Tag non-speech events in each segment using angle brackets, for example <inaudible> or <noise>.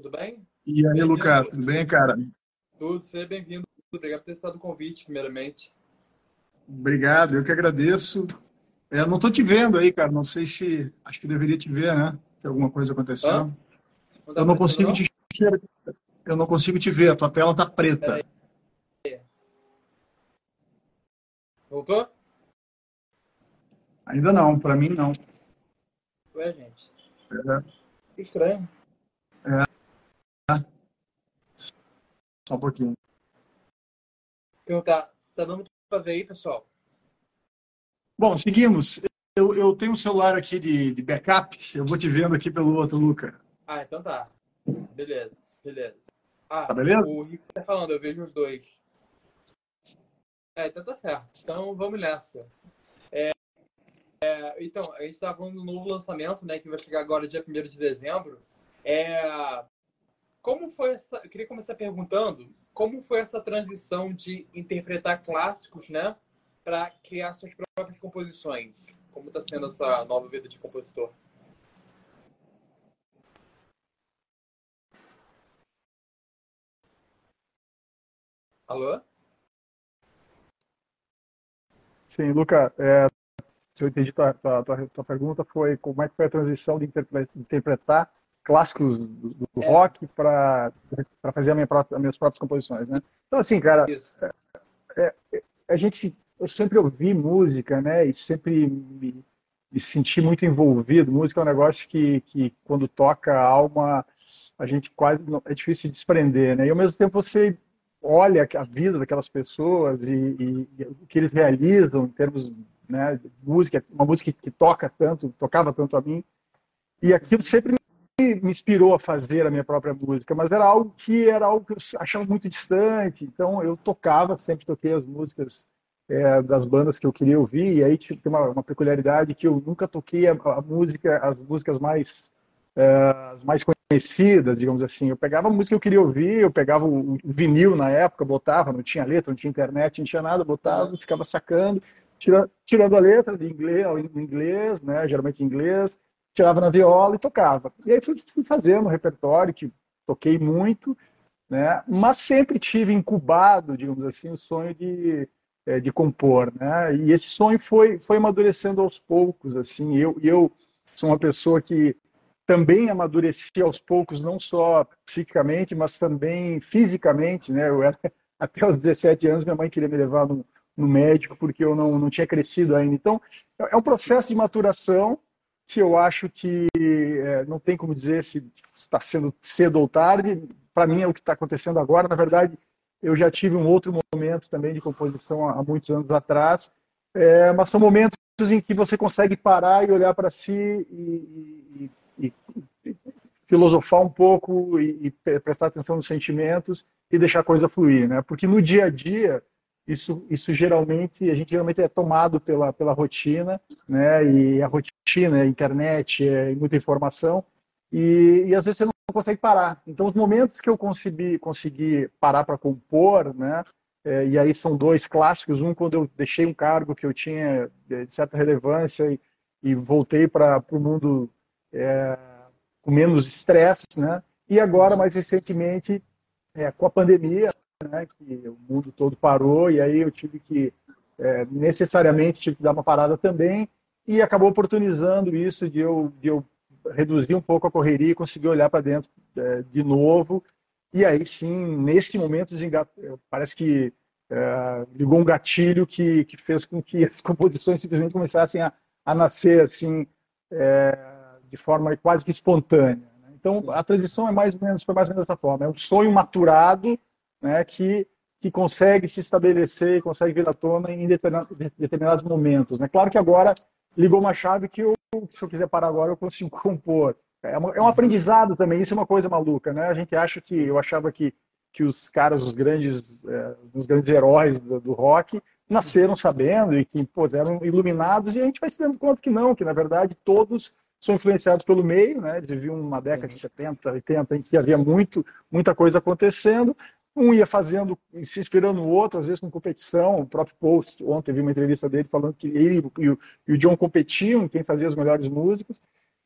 tudo bem? E aí, Lucas, tudo bem, cara? Tudo, seja bem-vindo. Obrigado por ter estado o convite, primeiramente. Obrigado, eu que agradeço. É, não estou te vendo aí, cara. Não sei se. Acho que deveria te ver, né? Tem alguma coisa acontecendo. Não tá eu não consigo não? te Eu não consigo te ver. A tua tela tá preta. Voltou? Ainda não, para mim não. Ué, gente. É. Estranho. É. Só um pouquinho. Perguntar, tá dando para ver aí, pessoal? Bom, seguimos. Eu, eu tenho um celular aqui de, de backup. Eu vou te vendo aqui pelo outro, Luca. Ah, então tá. Beleza, beleza. Ah, tá beleza? o Rico tá falando, eu vejo os dois. É, então tá certo. Então vamos nessa. É, é, então, a gente está falando do novo lançamento, né, que vai chegar agora dia 1 de dezembro. É, como foi essa. Eu queria começar perguntando como foi essa transição de interpretar clássicos, né, para criar suas próprias composições? Como está sendo essa nova vida de compositor? Alô? Sim, Luca, é, se eu entendi tua, tua, tua, tua, pergunta, foi como é que foi a transição de interpretar clássicos do, do é. rock para fazer minha própria, as minhas próprias composições, né? Então, assim, cara, é, é, a gente, eu sempre ouvi música, né? E sempre me, me senti muito envolvido. Música é um negócio que, que quando toca a alma, a gente quase é difícil de desprender, né? E ao mesmo tempo você olha a vida daquelas pessoas e, e, e o que eles realizam em termos né, de música, uma música que toca tanto, tocava tanto a mim, e aquilo sempre me, inspirou a fazer a minha própria música, mas era algo que era algo que eu achava muito distante, então eu tocava, sempre toquei as músicas é, das bandas que eu queria ouvir, e aí tem uma, uma peculiaridade que eu nunca toquei a, a música, as músicas mais é, as mais conhecidas, digamos assim. Eu pegava a música que eu queria ouvir, eu pegava o, vinil na época, botava, não tinha letra, não tinha internet, não tinha nada, botava, ficava sacando, tira, tirando a letra de inglês, inglês, né, geralmente inglês, tirava na viola e tocava. E aí fui, fazendo um repertório que toquei muito, né, mas sempre tive incubado, digamos assim, o sonho de, é, de compor, né, e esse sonho foi, foi amadurecendo aos poucos, assim, eu, eu sou uma pessoa que também amadureci aos poucos, não só psiquicamente, mas também fisicamente, né? Eu era, <laughs> até os 17 anos, minha mãe queria me levar no, no médico porque eu não, não tinha crescido ainda. Então, é um processo de maturação que eu acho que é, não tem como dizer se está sendo cedo ou tarde. Para mim é o que está acontecendo agora. Na verdade, eu já tive um outro momento também de composição há, muitos anos atrás, é, mas são momentos em que você consegue parar e olhar para si e, e, e, filosofar um pouco e, e, prestar atenção nos sentimentos e deixar a coisa fluir, né? Porque no dia a dia isso, isso geralmente a gente geralmente é tomado pela pela rotina, né? E a rotina, a internet, é muita informação e, e às vezes você não consegue parar. Então os momentos que eu consegui consegui parar para compor, né? É, e aí são dois clássicos. Um quando eu deixei um cargo que eu tinha de certa relevância e, e voltei para o mundo é, com menos estresse, né? E agora, mais recentemente, é, com a pandemia, né, que o mundo todo parou, e aí eu tive que, é, necessariamente, tive que dar uma parada também, e acabou oportunizando isso de eu, de eu reduzir um pouco a correria e conseguir olhar para dentro é, de novo. E aí sim, nesse momento, parece que é, ligou um gatilho que, que fez com que <laughs> as composições simplesmente começassem a, a nascer assim. É, de forma quase que espontânea. Né? Então, a transição é mais ou menos, foi mais ou menos dessa forma. É um sonho maturado né, que, que consegue se estabelecer, consegue vir à tona em determinados momentos. Né? Claro que agora ligou uma chave que eu, se eu quiser parar agora, eu consigo <laughs> compor. É, uma, é um aprendizado também, isso é uma coisa maluca. Né? A gente acha que, eu achava que, que os caras, os grandes, é, os grandes heróis do, do rock, nasceram sabendo e que pô, eram iluminados, e a gente vai se dando conta que não, que na verdade todos são influenciados pelo meio, né? Eles viviam uma década de 70, 80, em que havia muito, muita coisa acontecendo. Um ia fazendo, se inspirando no outro, às vezes com competição. O próprio Paul, ontem vi uma entrevista dele falando que ele e o, e o John competiam em quem fazia as melhores músicas.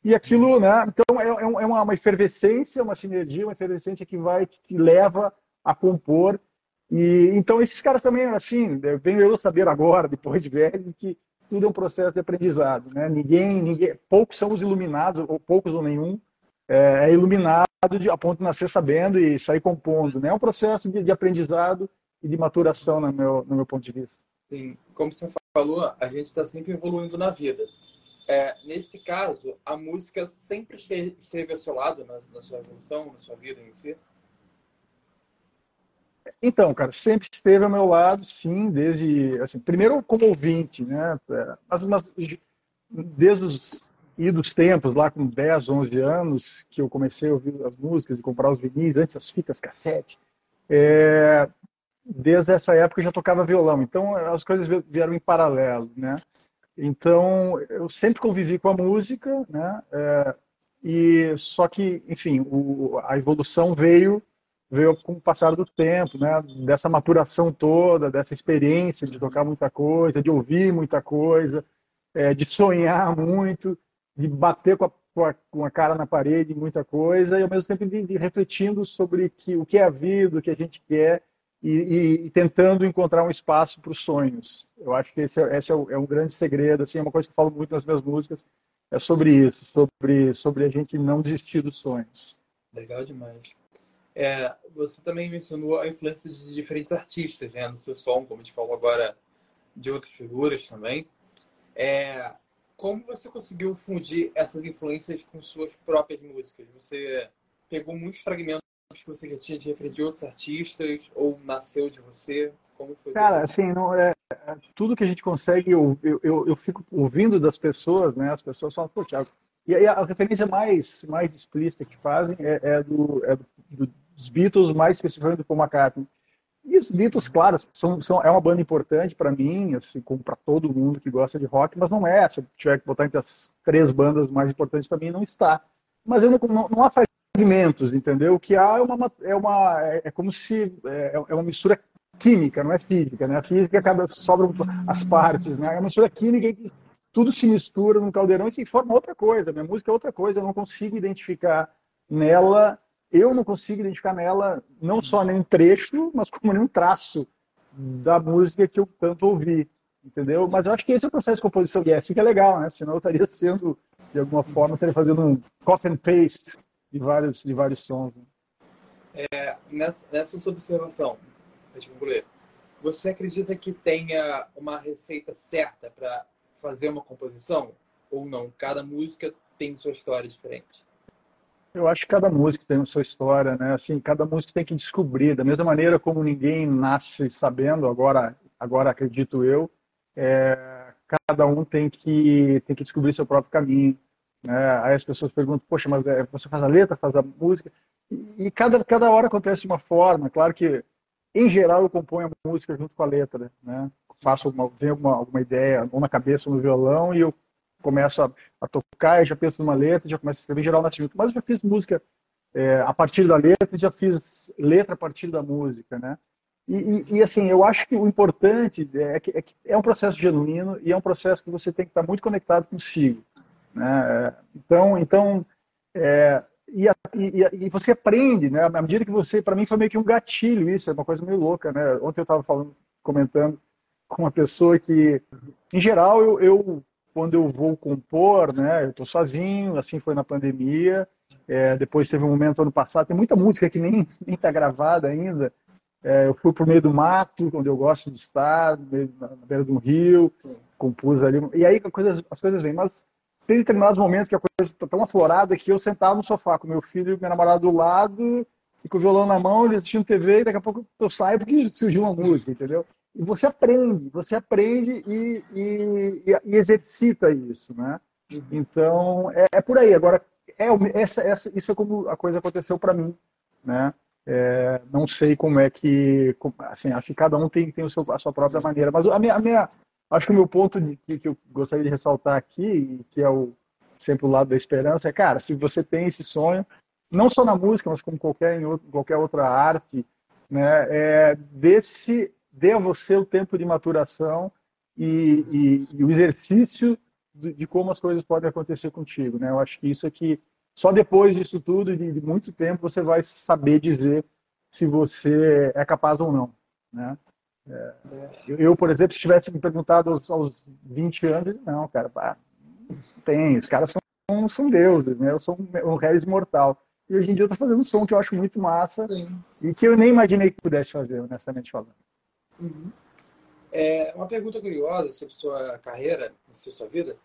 E aquilo, né? Então é, é, é uma efervescência, uma sinergia, uma efervescência que vai, que te leva a compor. E então esses caras também, assim, venho eu saber agora, <laughs> depois de velho, que tudo é um processo de aprendizado, né? Ninguém, ninguém, poucos são os iluminados, ou poucos ou nenhum é, é iluminado de, a ponto de nascer sabendo e sair compondo, né? É um processo de, de aprendizado e de maturação, no meu, no meu ponto de vista. Sim, como você falou, a gente está sempre evoluindo na vida. É, nesse caso, a música sempre esteve ao seu lado na, na, sua evolução, na sua vida em si? Então, cara, sempre esteve ao meu lado, sim, desde, assim, primeiro como ouvinte, né? É, mas, mas desde os idos tempos, lá com 10, 11 anos, que eu comecei a ouvir as músicas e comprar os vinis, antes as fitas cassete, é, desde essa época eu já tocava violão, então as coisas vieram em paralelo, né? Então eu sempre convivi com a música, né? É, e só que, enfim, o, a evolução veio veio com o passar do tempo, né? Dessa maturação toda, dessa experiência de tocar muita coisa, de ouvir muita coisa, é, de sonhar muito, de bater com a, com a, cara na parede, muita coisa, e ao mesmo tempo de, de refletindo sobre que, o que é a vida, o que a gente quer e, e, e tentando encontrar um espaço para os sonhos. Eu acho que esse, é, esse é, o, é, um grande segredo, assim, é uma coisa que eu falo muito nas minhas músicas, é sobre isso, sobre, sobre a gente não desistir dos sonhos. Legal demais. É, você também mencionou a influência de diferentes artistas né, no seu som, como a gente falou agora de outras figuras também. É, como você conseguiu fundir essas influências com suas próprias músicas? Você pegou muitos fragmentos que você já tinha de referir de outros artistas ou nasceu de você? Como foi? Cara, assim, não, é, tudo que a gente consegue, eu, eu, eu, eu, fico ouvindo das pessoas, né? As pessoas falam, pô, Thiago. E aí a referência mais, mais explícita que fazem é, é, do, é do, dos Beatles, mais especificamente do Paul McCartney. E os Beatles, claro, são, são, é uma banda importante para mim, assim, como para todo mundo que gosta de rock, mas não é. Se eu tiver que botar entre as três bandas mais importantes para mim, não está. Mas eu não, não, não há fragmentos, entendeu? O que há é uma é uma é, é como se é, é, uma mistura química, não é física, né? A física cada sobra as partes, né? É uma mistura química que tudo se mistura num caldeirão e se forma outra coisa. Minha música é outra coisa, eu não consigo identificar nela, eu não consigo identificar nela não só nenhum trecho, mas como nenhum traço da música que eu tanto ouvi, entendeu? Mas eu acho que esse é o processo de composição e é assim que é legal, né? Senão eu estaria sendo de alguma forma estaria fazendo um copy and paste de vários, de vários sons. Né? É, nessa, nessa sua observação, concluir, você acredita que tenha uma receita certa para fazer uma composição? Ou não? Cada música tem sua história diferente? Eu acho que cada música tem a sua história, né? Assim, cada música tem que descobrir. Da mesma maneira como ninguém nasce sabendo, agora, agora acredito eu, é, cada um tem que, tem que descobrir seu próprio caminho. Né? Aí as pessoas perguntam, poxa, mas é, você faz a letra, faz a música? E, e cada, cada hora acontece de uma forma. Claro que, em geral, eu componho a música junto com a letra. Né? Faço uma, vem alguma, alguma ideia, ou na cabeça, ou no violão, e eu começo a, a tocar, já penso numa letra, já começo a escrever, geral, nasce junto. Mas eu já fiz música é, a partir da letra, já fiz letra a partir da música, né? E, e, e, assim, eu acho que o importante é que, é que, é um processo genuíno e é um processo que você tem que estar muito conectado consigo. Né? Então, então é, e, e, e, você aprende, né? À medida que você, para mim foi meio que um gatilho isso, é uma coisa meio louca, né? Ontem eu estava falando, comentando com uma pessoa que, em geral, eu, eu quando eu vou compor, né? Eu estou sozinho, assim foi na pandemia. É, depois teve um momento ano passado, tem muita música que nem <laughs> está gravada ainda. É, eu fui para o meio do mato, onde eu gosto de estar, na, beira de um rio, compus ali. E aí as coisas, as coisas vêm. Mas tem determinados momentos que a coisa está tão aflorada que eu sentava no sofá com meu filho e minha namorada do lado, e com o violão na mão, assistindo TV, e daqui a pouco eu saio porque surgiu uma música, entendeu? E você aprende, você aprende e, e, e exercita isso, né? Uhum. Então, é, é, por aí. Agora, é, essa, essa, isso é como a coisa aconteceu para mim, né? É, não sei como é que, assim, acho que cada um tem, tem o seu, a sua própria maneira, mas a minha, a minha, Acho que o meu ponto de, que, que eu gostaria de ressaltar aqui, que é o, sempre o lado da esperança, é, cara, se você tem esse sonho, não só na música, mas como qualquer, em outro, qualquer outra arte, né, é, desse, dê a você o tempo de maturação e, e, e o exercício de como as coisas podem acontecer contigo, né? Eu acho que isso aqui, só depois disso tudo, de, de muito tempo, você vai saber dizer se você é capaz ou não, né? É, eu, por exemplo, se tivesse me perguntado aos, aos 20 anos, não, cara, pá, tem, os caras são, são deuses, né? Eu sou um, um réis mortal. E hoje em dia eu tô fazendo um som que eu acho muito massa Sim. e que eu nem imaginei que pudesse fazer, honestamente falando. Uhum. É, uma pergunta curiosa sobre sua carreira, sobre sua vida.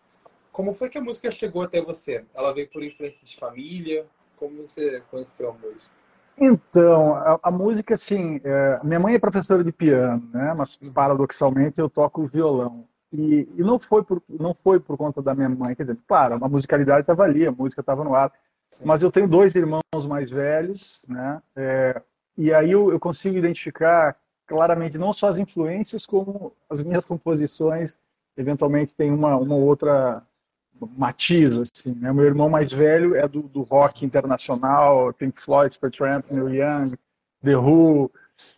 Como foi que a música chegou até você? Ela veio por influência de família? Como você conheceu a música? Então, a, a música, assim, é, minha mãe é professora de piano, né? Mas paradoxalmente eu toco violão. E, e, não foi por não foi por conta da minha mãe, quer dizer, claro, a musicalidade estava ali, a música estava no ar. Sim. Mas eu tenho dois irmãos mais velhos, né? É, e aí eu, eu, consigo identificar claramente não só as influências, como as minhas composições. Eventualmente tem uma, uma outra matiz, assim, né? Meu irmão mais velho é do, do rock internacional, Pink Floyd, Supertramp, Neil Young, The Who.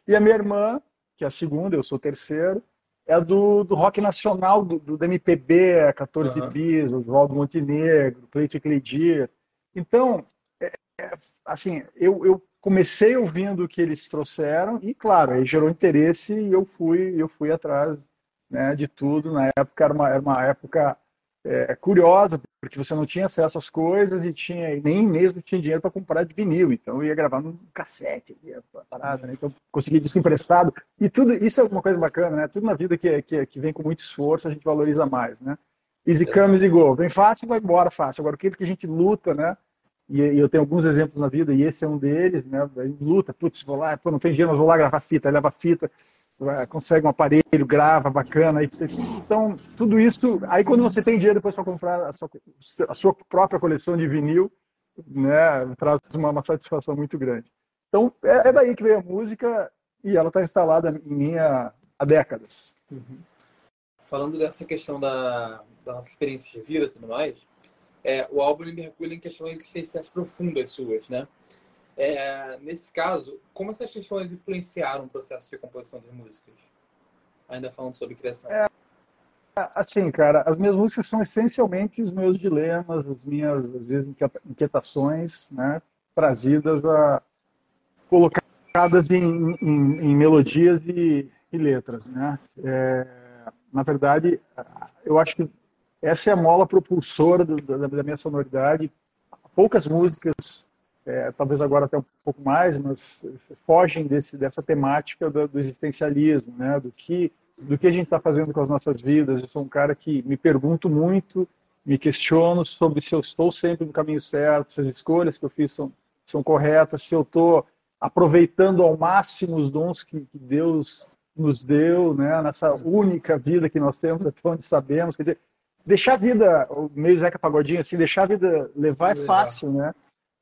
E a minha irmã, que é a segunda, eu sou o terceiro, é do, do rock nacional, do, do MPB, 14 uhum. bis, Oswaldo Montenegro, Cleite Cleidir. Então, assim, eu, eu comecei ouvindo o que eles trouxeram e, claro, aí gerou interesse e eu fui, eu fui atrás né, de tudo. Na época era uma, era uma época é, curiosa, porque você não tinha acesso às coisas e tinha nem mesmo tinha dinheiro para comprar de vinil. Então eu ia gravar num cassete, parada, né? Então consegui disco emprestado. E tudo isso é uma coisa bacana, né? Tudo na vida que, que, que vem com muito esforço, a gente valoriza mais, né? Easy come, easy go. Vem fácil, vai embora fácil. Agora, o que a gente luta, né? E, e, eu tenho alguns exemplos na vida, e esse é um deles, né? Luta, putz, vou lá, pô, não tem dinheiro, mas vou lá gravar fita, leva fita consegue um aparelho, grava, bacana. Então, tudo isso. Aí, quando você tem dinheiro depois para comprar a sua, a sua, própria coleção de vinil, né, traz uma, uma satisfação muito grande. Então, é, é, daí que veio a música e ela está instalada em mim há, há décadas. Uhum. Falando dessa questão da, da experiência de vida e tudo mais, é, o álbum mergulha em questões existenciais profundas suas, né? É, nesse caso, como essas questões influenciaram o processo de composição das músicas? Ainda falando sobre criação. É, assim, cara, as minhas músicas são essencialmente os meus dilemas, as minhas, às vezes, inquietações, né, trazidas a colocadas em, em, em melodias e, e, letras, né? É, na verdade, eu acho que essa é a mola propulsora do, da, da minha sonoridade. Poucas músicas é, talvez agora até um pouco mais, mas fogem desse, dessa temática do, do existencialismo, né? do, que, do que a gente está fazendo com as nossas vidas. Eu sou um cara que me pergunto muito, me questiono sobre se eu estou sempre no caminho certo, se as escolhas que eu fiz são, são corretas, se eu estou aproveitando ao máximo os dons que, que Deus nos deu, né? nessa única vida que nós temos, <laughs> até onde sabemos. Quer dizer, deixar a vida, meio Zeca Pagodinho, assim, deixar a vida levar é fácil, né?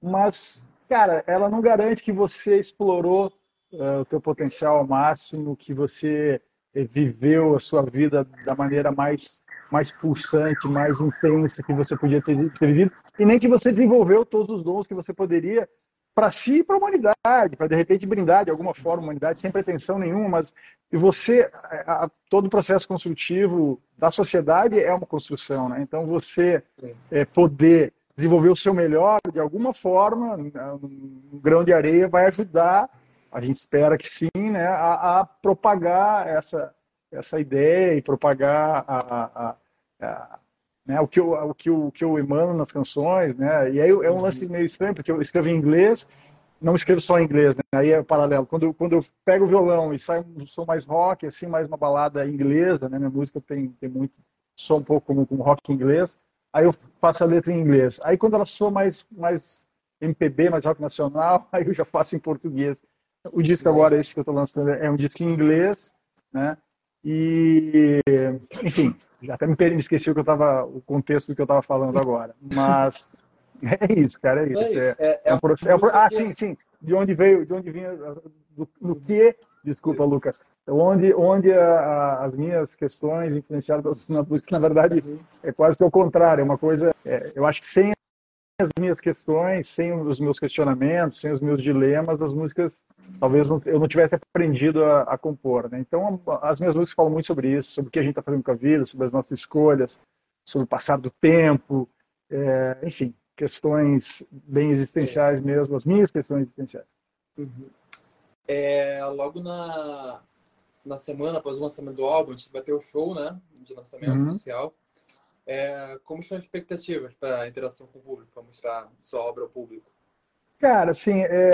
mas, cara, ela não garante que você explorou uh, o teu potencial ao máximo, que você eh, viveu a sua vida da maneira mais mais pulsante, mais intensa que você podia ter, ter vivido, e nem que você desenvolveu todos os dons que você poderia para si e para a humanidade, para de repente brindar de alguma forma a humanidade, sem pretensão nenhuma, mas você, a, a, todo o processo construtivo da sociedade é uma construção, né? Então você é, poder desenvolver o seu melhor de alguma forma, um grão de areia vai ajudar, a gente espera que sim, né, a, a propagar essa, essa ideia e propagar a, a, a né, o, que eu, o, que eu, o que eu emano nas canções, né, e aí é um lance meio estranho, porque eu escrevo em inglês, não escrevo só em inglês, né, aí é paralelo. Quando, quando eu pego o violão e sai um som mais rock, assim, mais uma balada inglesa, né, minha música tem, tem muito som um pouco como, como rock inglês, aí eu faço a letra em inglês. Aí quando ela soa mais, mais MPB, mais rock nacional, <laughs> aí eu já faço em português. O disco agora, esse que eu estou lançando, é um disco em inglês, né? E, enfim, já até me, esqueci o que eu tava, o contexto do que eu estava falando agora. Mas <laughs> é isso, cara, é isso. É, é, é um processo. É, ah, sim, sim. De onde veio, de onde vinha, do, do que, desculpa, Lucas, onde, onde a, a, as minhas questões influenciaram na música, na verdade, é quase que o contrário, é uma coisa, é, eu acho que sem as minhas questões, sem os meus questionamentos, sem os meus dilemas, as músicas talvez não, eu não tivesse aprendido a, a, compor. Né? Então, as minhas músicas falam muito sobre isso, sobre o que a gente está fazendo com a vida, sobre as nossas escolhas, sobre o passar do tempo, é, enfim, questões bem existenciais é. mesmo, as minhas questões existenciais. Uhum. É, logo na, na semana após o lançamento do álbum, a gente vai ter o show, né, de lançamento uhum. oficial. É, como estão as expectativas para a interação com o público, para mostrar sua obra ao público? Cara, assim, é,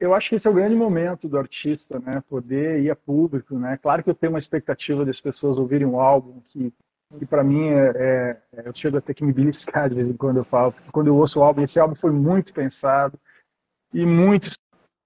eu acho que esse é o grande momento do artista, né? Poder ir a público, né? Claro que eu tenho uma expectativa das pessoas ouvirem um álbum que, que para mim é, é, eu chego a ter que me beliscar de vez em quando eu falo, porque quando eu ouço o álbum, esse álbum foi muito pensado e muito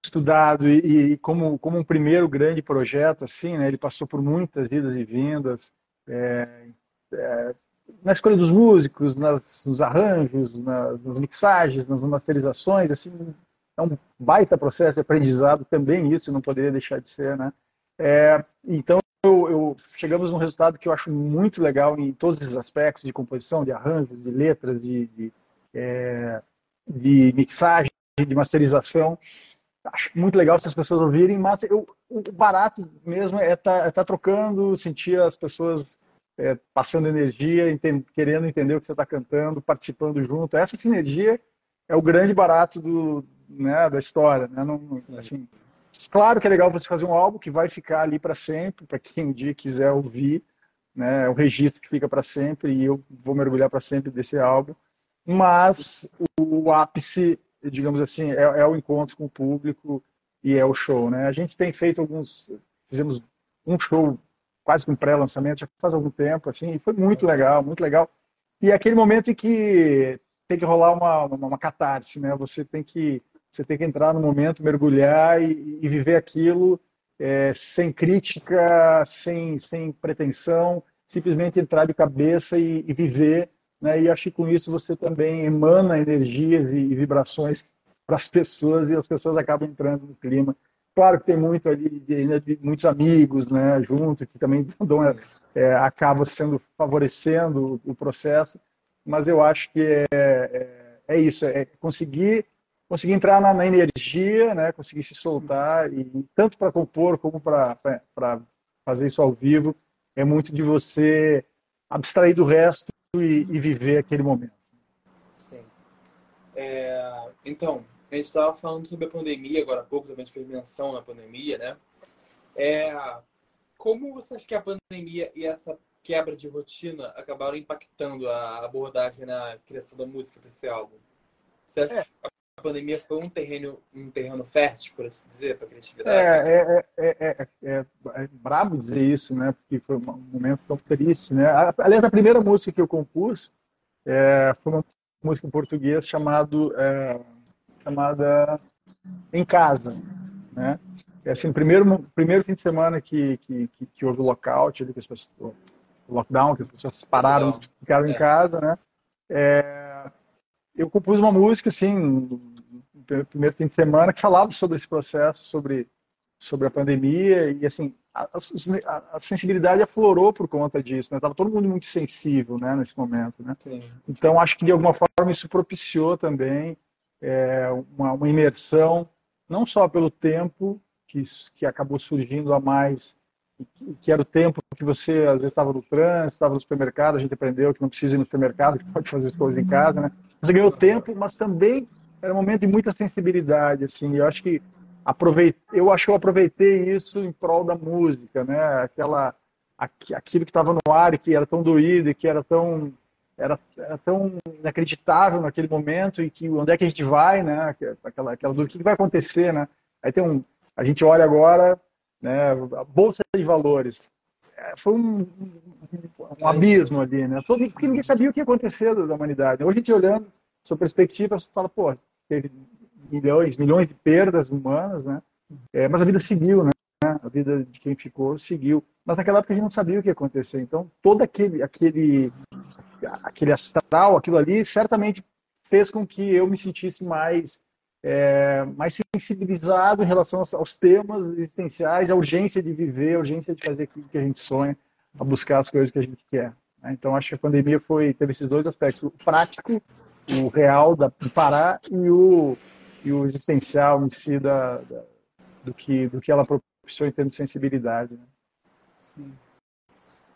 estudado e, e como como um primeiro grande projeto, assim, né? Ele passou por muitas idas e vindas. É, é, na escolha dos músicos, nas, nos arranjos, nas, nas, mixagens, nas masterizações, assim, é um baita processo de aprendizado também isso, não poderia deixar de ser, né? É, então, eu, eu, chegamos num resultado que eu acho muito legal em todos esses aspectos de composição, de arranjos, de letras, de, de, é, de mixagem, de masterização. Acho muito legal se as pessoas ouvirem, mas eu, o barato mesmo é estar tá, é tá trocando, sentir as pessoas é, passando energia, entend, querendo entender o que você está cantando, participando junto. Essa sinergia é o grande barato do, né, da história. Né? Não, assim, claro que é legal você fazer um álbum que vai ficar ali para sempre, para quem um dia quiser ouvir. Né? É um registro que fica para sempre e eu vou mergulhar para sempre desse álbum. Mas o ápice, digamos assim, é, é o encontro com o público e é o show. Né? A gente tem feito alguns. Fizemos um show quase que um pré-lançamento, já faz algum tempo, assim, e foi muito legal, muito legal. E é aquele momento em que tem que rolar uma, uma, uma catarse, né? Você tem que você tem que entrar no momento, mergulhar e, e viver aquilo é, sem crítica, sem, sem pretensão, simplesmente entrar de cabeça e, e viver. Né? E acho que com isso você também emana energias e, e vibrações para as pessoas e as pessoas acabam entrando no clima. Claro que tem muito ali, de, de muitos amigos, né, junto, que também <laughs> dão, é, é, acaba sendo favorecendo o, o, processo, mas eu acho que é, é, é isso, é conseguir conseguir entrar na, na, energia, né, conseguir se soltar e tanto para compor como para fazer isso ao vivo é muito de você abstrair do resto e, e viver aquele momento. Sim. É, então, a gente estava falando sobre a pandemia agora há pouco, também a gente fez menção na pandemia, né? É, como você acha que a pandemia e essa quebra de rotina acabaram impactando a abordagem na criação da música para esse álbum? Você acha é. que pandemia foi um terreno, um terreno fértil, por assim dizer, para a criatividade? É, é, é, é, é, brabo dizer isso, né? Porque foi um momento tão triste, né? Aliás, a primeira música que eu compus foi uma música em português chamado chamada Em Casa, né? É assim, primeiro primeiro fim de semana que que, que, que houve o lockout, que as pessoas, o lockdown, que as pessoas pararam, ficaram é. em casa, né? É, eu compus uma música assim, primeiro fim de semana que falava sobre esse processo, sobre sobre a pandemia e assim a, a, a, sensibilidade aflorou por conta disso, né? Tava todo mundo muito sensível, né, nesse momento, né? Sim. Então acho que de alguma forma isso propiciou também é, uma, uma, imersão, não só pelo tempo que, que acabou surgindo a mais, que, era o tempo que você às vezes estava no trânsito, estava no supermercado, a gente aprendeu que não precisa ir no supermercado, que pode fazer as coisas em casa, né? Você ganhou tempo, mas também era um momento de muita sensibilidade, assim. Eu acho que aproveitei, eu acho que eu aproveitei isso em prol da música, né? Aquela, aquilo que estava no ar que era tão doído e que era tão era, era, tão inacreditável naquele momento e que onde é que a gente vai, né? Aquela, aquela o que vai acontecer, né? Aí tem um, a gente olha agora, né? A bolsa de valores é, foi um, um abismo ali, né? Porque ninguém sabia o que ia acontecer da humanidade. Hoje a gente olhando, sua perspectiva, você fala, pô, teve milhões, milhões de perdas humanas, né? É, mas a vida seguiu, né? A vida de quem ficou seguiu. Mas naquela época a gente não sabia o que ia acontecer. Então, todo aquele, aquele aquele astral, aquilo ali, certamente fez com que eu me sentisse mais, é, mais sensibilizado em relação aos, aos, temas existenciais, a urgência de viver, a urgência de fazer aquilo que a gente sonha, a buscar as coisas que a gente quer. Né? Então, acho que a pandemia foi, teve esses dois aspectos, o prático, o real da, do parar e o, e o existencial em si da, da, do, que, do que ela propiciou em termos de sensibilidade. Né? Sim.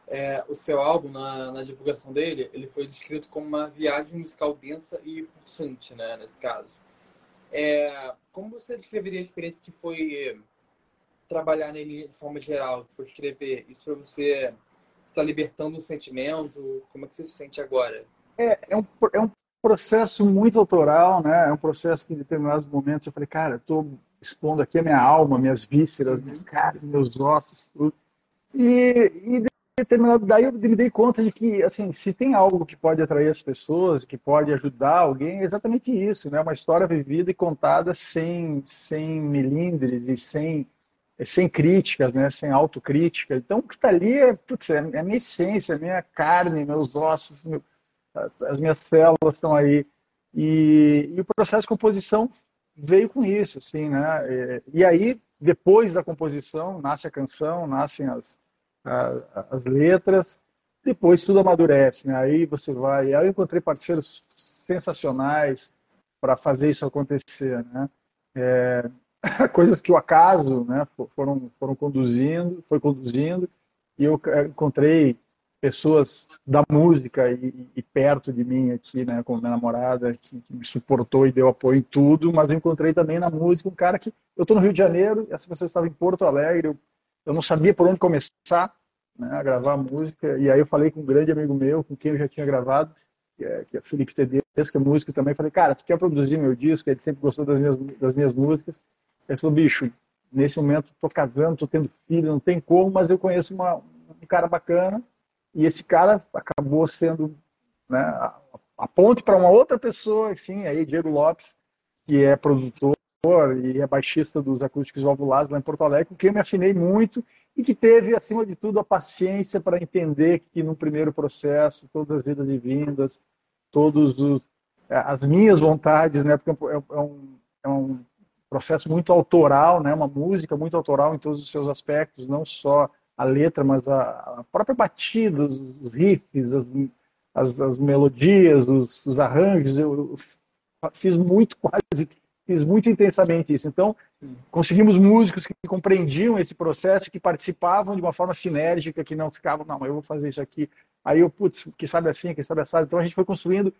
é, o seu álbum, na, na, divulgação dele, ele foi descrito como uma viagem musical densa e pulsante, né, nesse caso. É, como você descreveria a experiência que foi trabalhar nele de forma geral, que foi escrever? Isso para você está libertando um sentimento? Como é que você se sente agora? É, é, um, é um processo muito autoral, né? É um processo que em determinados momentos eu falei, cara, eu estou expondo aqui a minha alma, minhas vísceras, minhas carnes, meus ossos, tudo. E, e determinado, daí eu me dei conta de que, assim, se tem algo que pode atrair as pessoas, que pode ajudar alguém, é exatamente isso, né? Uma história vivida e contada sem, sem milindres e sem, sem críticas, né? Sem autocrítica. Então, o que está ali é, putz, é a minha essência, a minha carne, meus ossos, meu, as minhas células estão aí. E, e, o processo de composição veio com isso, assim, né? E, e aí, depois da composição, nasce a canção, nascem as as letras, depois tudo amadurece, né? Aí você vai. Aí eu encontrei parceiros sensacionais para fazer isso acontecer, né? É, <laughs> coisas que o acaso, né? Foram foram conduzindo, foi conduzindo e eu encontrei pessoas da música e, e perto de mim aqui, né? Com minha namorada que, que, me suportou e deu apoio em tudo, mas eu encontrei também na música um cara que eu estou no Rio de Janeiro, essa pessoa estava em Porto Alegre, eu eu não sabia por onde começar né, a gravar música. E aí eu falei com um grande amigo meu, com quem eu já tinha gravado, que é, que é Felipe Tedesco, é músico também. Falei, cara, tu quer produzir meu disco? Ele sempre gostou das minhas, das minhas músicas. Ele falou, bicho, nesse momento tô casando, tô tendo filho, não tem como, mas eu conheço uma, um cara bacana. E esse cara acabou sendo né, a, ponte para uma outra pessoa, assim, aí Diego Lopes, que é produtor e é baixista dos Acústicos Valvulados lá em Porto Alegre, com quem eu me afinei muito e que teve, acima de tudo, a paciência para entender que no primeiro processo, todas as idas e vindas, todos os, é, as minhas vontades, né, porque é, é um, é um processo muito autoral, né, uma música muito autoral em todos os seus aspectos, não só a letra, mas a, a própria batida, os, os riffs, as, as, as melodias, os, os arranjos, eu, eu fiz muito quase fiz muito intensamente isso. Então, conseguimos músicos que compreendiam esse processo, que participavam de uma forma sinérgica, que não ficavam, não, eu vou fazer isso aqui. Aí eu, putz, que sabe assim, que sabe assim. Então a gente foi construindo,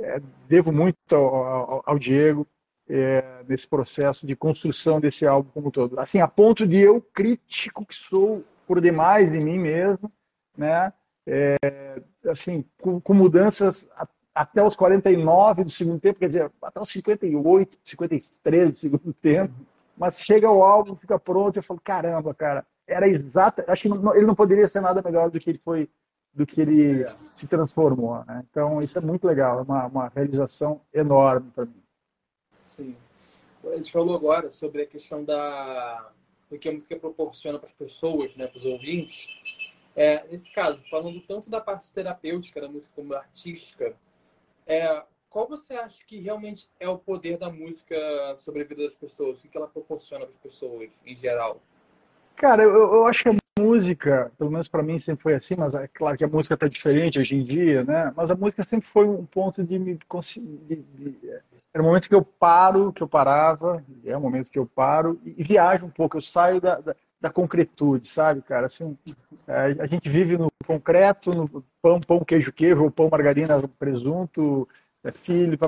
é, devo muito ao, ao, ao Diego, é, nesse processo de construção desse álbum como todo. Assim, a ponto de eu, crítico que sou por demais de mim mesmo, né? É, assim, com, com mudanças até os 49 do segundo tempo, quer dizer, até os 58, 53 do segundo <laughs> tempo. Mas chega o álbum, fica pronto, eu falo, caramba, cara, era exata. Acho que não, ele não poderia ser nada melhor do que ele foi, do que ele se transformou. Né? Então, isso é muito legal, é uma, uma realização enorme para mim. Sim. A gente falou agora sobre a questão da do que a música proporciona para as pessoas, né, para os ouvintes. É, nesse caso, falando tanto da parte terapêutica da música como artística, é, qual você acha que realmente é o poder da música sobre a vida das pessoas? O que ela proporciona para as pessoas em geral? Cara, eu, eu acho que a música, pelo menos para mim sempre foi assim, mas é claro que a música está diferente hoje em dia, né? Mas a música sempre foi um ponto de me conseguir. Era um momento que eu paro, que eu parava, é um momento que eu paro e, e viajo um pouco, eu saio da, da, da concretude, sabe, cara? Assim, é, a gente vive no concreto, no pão, pão, queijo, queijo, ou pão, margarina, presunto, é, filho,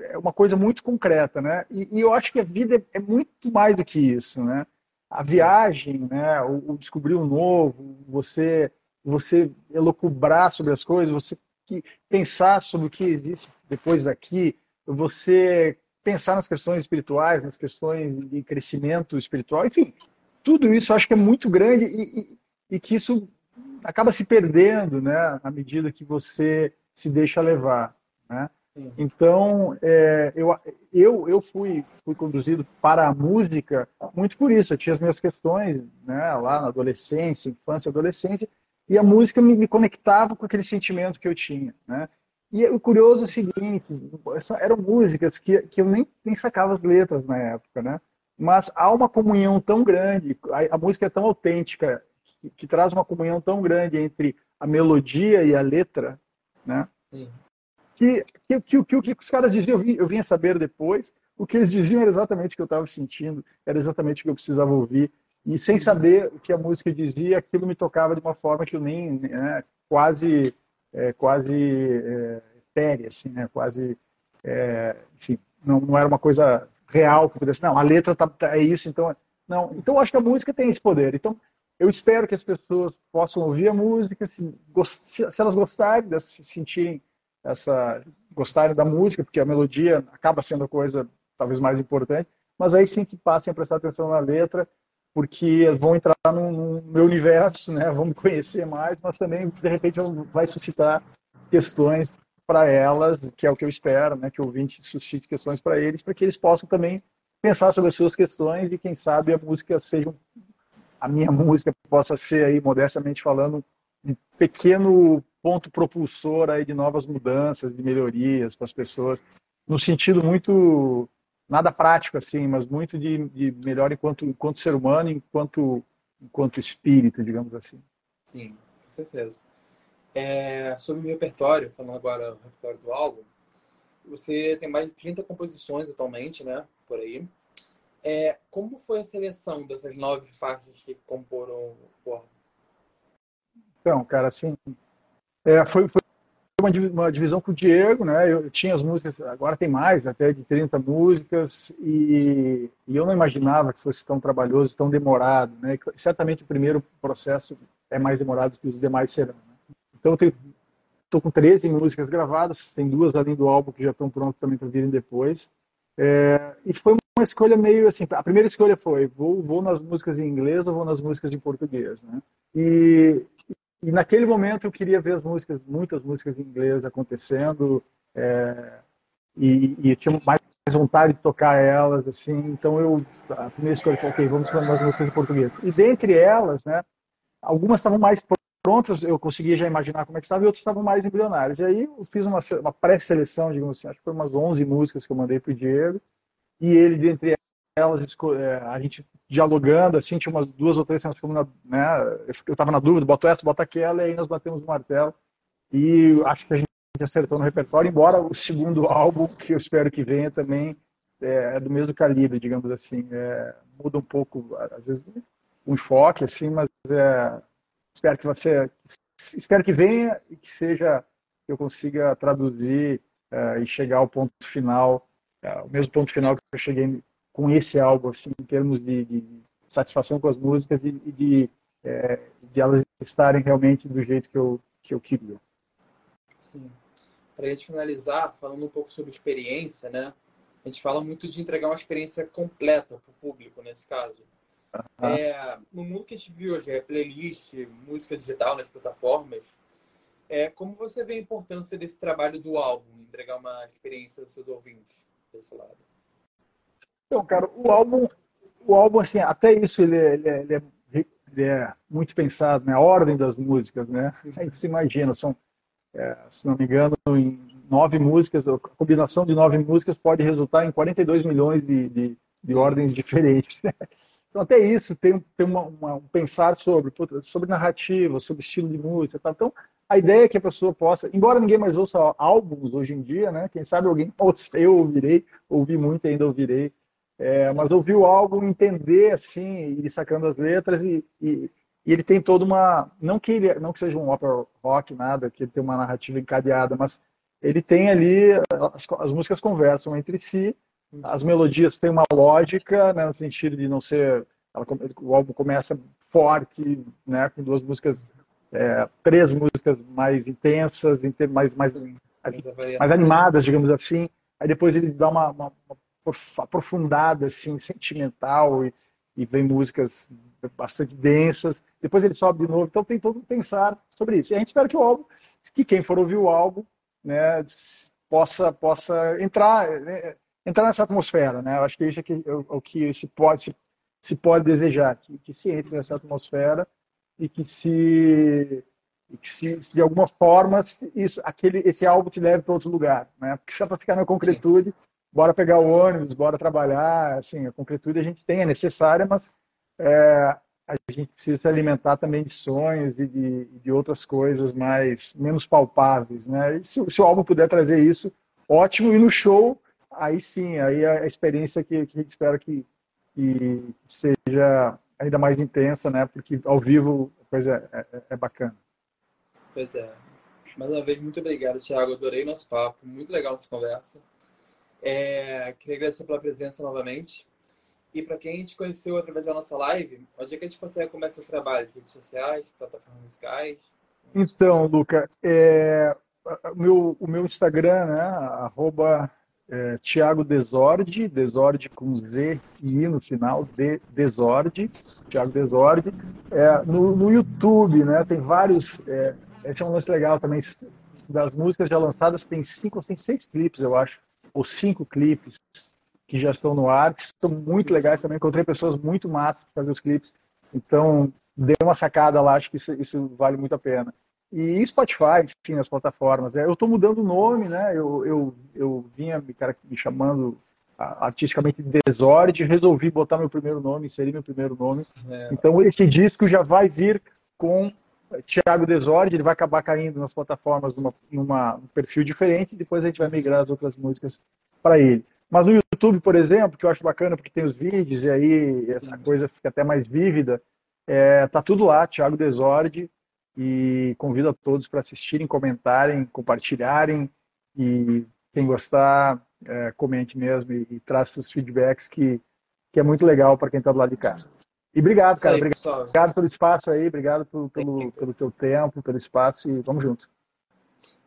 é uma coisa muito concreta, né? E, e, eu acho que a vida é, é muito mais do que isso, né? A viagem, né? O, o descobrir o novo, você, você elocubrar sobre as coisas, você pensar sobre o que existe depois daqui, você pensar nas questões espirituais, nas questões de crescimento espiritual, enfim, tudo isso eu acho que é muito grande e, e, e que isso acaba se perdendo, né, à medida que você se deixa levar, né? Então, é, eu, eu, eu fui, fui conduzido para a música muito por isso. Eu tinha as minhas questões né, lá na adolescência, infância, adolescência, e a música me, me conectava com aquele sentimento que eu tinha. Né? E o curioso é o seguinte: eram músicas que, que eu nem, nem sacava as letras na época, né? mas há uma comunhão tão grande, a, a música é tão autêntica, que, que, traz uma comunhão tão grande entre a melodia e a letra, né? Que, que, que, que, que os caras diziam, eu, eu vinha saber depois, o que eles diziam era exatamente o que eu estava sentindo, era exatamente o que eu precisava ouvir. e sem saber o que a música dizia, aquilo me tocava de uma forma que eu nem, né, quase, é, quase é, assim, né, quase, é, enfim, não, não era uma coisa real que pudesse, não, a letra tá, tá, é isso, então, não, então eu acho que a música tem esse poder, então eu espero que as pessoas possam ouvir a música, se, se elas gostarem, se sentirem essa, gostarem da música, porque a melodia acaba sendo a coisa talvez mais importante, mas aí sim que passem a prestar atenção na letra porque vão entrar no, meu universo, né? Vão me conhecer mais, mas também de repente vai suscitar questões para elas, que é o que eu espero, né? Que o ouvinte suscite questões para eles, para que eles possam também pensar sobre as suas questões e quem sabe a música seja a minha <laughs> música possa ser aí modestamente falando um pequeno ponto propulsor aí de novas mudanças, de melhorias para as pessoas, no sentido muito nada prático assim, mas muito de, de melhor enquanto, enquanto ser humano, enquanto, enquanto espírito, digamos assim. Sim, com certeza. É, sobre o repertório, falando agora o repertório do álbum, você tem mais de 30 composições atualmente, né? Por aí. É, como foi a seleção dessas nove faixas que comporam o Então, cara, assim, é, foi, foi uma, divisão com o Diego, né? Eu tinha as músicas, agora tem mais, até de 30 músicas, e, e eu não imaginava que fosse tão trabalhoso, tão demorado, né? Certamente o primeiro processo é mais demorado que os demais serão. Né? Então eu estou com 13 músicas gravadas, tem duas além do álbum que já estão prontas também para virem depois. É, e foi uma escolha meio assim, a primeira escolha foi, vou, vou nas músicas em inglês ou vou nas músicas em português, né? E, e naquele momento eu queria ver as músicas, muitas músicas em inglês acontecendo, é, e, e, tinha mais vontade de tocar elas, assim, então eu, a primeira escolha foi, ok, vamos fazer umas músicas em português. E dentre elas, né, algumas estavam mais prontas, eu conseguia já imaginar como é que estava, e outras estavam mais embrionárias. E aí eu fiz uma, uma pré-seleção, digamos assim, acho que foi umas 11 músicas que eu mandei para o Diego, e ele, dentre elas, é, a gente dialogando, assim, tinha umas duas ou três cenas né, eu estava na dúvida, boto essa, bota aquela, e aí nós batemos o martelo. E acho que a gente acertou no repertório, embora o segundo <laughs> álbum, que eu espero que venha também, é, é do mesmo calibre, digamos assim. É, muda um pouco, às vezes, o enfoque, assim, mas é, espero que você espero que venha e que seja que eu consiga traduzir é, e chegar ao ponto final, é, o mesmo ponto final que eu cheguei com esse álbum, assim, em termos de, de satisfação com as músicas e, e de, é, de elas estarem realmente do jeito que eu, que eu queria. Sim. Para a gente finalizar, falando um pouco sobre experiência, né? A gente fala muito de entregar uma experiência completa para o público, nesse caso. Uhum. É, no mundo que a gente viu hoje, é playlist, música digital nas plataformas, é, como você vê a importância desse trabalho do álbum, entregar uma experiência aos seus ouvintes desse lado? Então, cara, o álbum, o álbum assim, até isso ele é, ele é, ele é, ele é muito pensado, né? A ordem das músicas, né? Aí você imagina, são, é, se não me engano, em nove músicas, a combinação de nove músicas pode resultar em 42 milhões de, de, de ordens diferentes. Né? Então, até isso tem, tem uma, uma, um pensar sobre, sobre narrativa, sobre estilo de música. Tal. Então, a ideia é que a pessoa possa, embora ninguém mais ouça álbuns hoje em dia, né? Quem sabe alguém <laughs> eu ouvirei, ouvi muito ainda ouvirei é, mas ouvir o álbum, entender assim, ir sacando as letras e, e, e, ele tem toda uma, não que ele, não que seja um opera rock nada, que ele tem uma narrativa encadeada, mas ele tem ali as, as músicas conversam entre si, as melodias têm uma lógica, né, no sentido de não ser, ela, o álbum começa forte, né, com duas músicas, é, três músicas mais intensas, mais mais mais animadas, digamos assim. Aí depois ele dá uma, uma, uma aprofundada, assim, sentimental, e, e vem músicas bastante densas. Depois ele sobe de novo, então tem todo um pensar sobre isso. E a gente espera que o álbum, que quem for ouvir o álbum, né, possa, possa entrar, né, entrar nessa atmosfera, né? Eu acho que isso é, que, é o que se pode, se, se pode desejar, que, que se entre nessa atmosfera e que se que se, de alguma forma isso, aquele, esse álbum te leve para outro lugar, né? Porque só para ficar na concretude, bora pegar o ônibus, bora trabalhar, assim, a concretude a gente tem, é necessária, mas é, a gente precisa se alimentar também de sonhos e de, de outras coisas mais menos palpáveis, né? E se, se, o álbum puder trazer isso, ótimo. E no show, aí sim, aí é a experiência que, que a gente espera que, que seja ainda mais intensa, né? Porque ao vivo a coisa é, é, é bacana. Pois é. Mais uma vez, muito obrigado, Thiago. Adorei nosso papo. Muito legal essa conversa. É, queria agradecer pela presença novamente. E para quem a gente conheceu através da nossa live, onde é que a gente consegue começar seus trabalhos? Redes sociais, plataformas musicais? Então, Luca, é, o, meu, o meu Instagram, né? Arroba é, Tiago Desorde, Desorde com Z e I no final, de, Desorde, Tiago Desorde. É, no, no YouTube, né? Tem vários. É, esse é um lance legal também. Das músicas já lançadas, tem cinco, tem seis clipes, eu acho, ou cinco clipes que já estão no ar, que são muito legais também. Encontrei pessoas muito matas para fazer os clipes. Então, dei uma sacada lá, acho que isso, isso vale muito a pena. E Spotify, enfim, as plataformas. É, eu estou mudando o nome, né? Eu, eu, eu vinha me, cara, me chamando artisticamente Desorde, resolvi botar meu primeiro nome, inserir meu primeiro nome. É. Então, esse disco já vai vir com Thiago Desorde, ele vai acabar caindo nas plataformas numa, numa um perfil diferente, e depois a gente vai migrar as outras músicas para ele. Mas no YouTube, por exemplo, que eu acho bacana porque tem os vídeos e aí essa coisa fica até mais vívida, é, tá tudo lá, Thiago Desorde, e convido a todos para assistirem, comentarem, compartilharem e quem gostar, é, comente mesmo e, e traz seus feedbacks que, que é muito legal para quem está do lado de cá. E obrigado, cara. Aí, obrigado, obrigado, pelo espaço aí, obrigado pelo, pelo, pelo teu tempo, pelo espaço e vamos junto.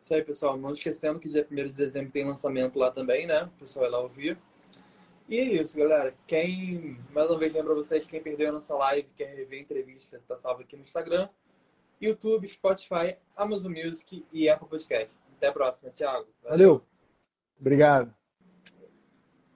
Isso aí, pessoal. Não esquecendo que dia 1 de dezembro tem lançamento lá também, né? O pessoal vai lá ouvir. E é isso, galera. Quem, mais uma vez, lembra vocês, quem perdeu a nossa live, quer rever a entrevista, tá salvo aqui no Instagram, YouTube, Spotify, Amazon Music e Apple Podcast. Até a próxima, Thiago. Valeu. Valeu. Obrigado.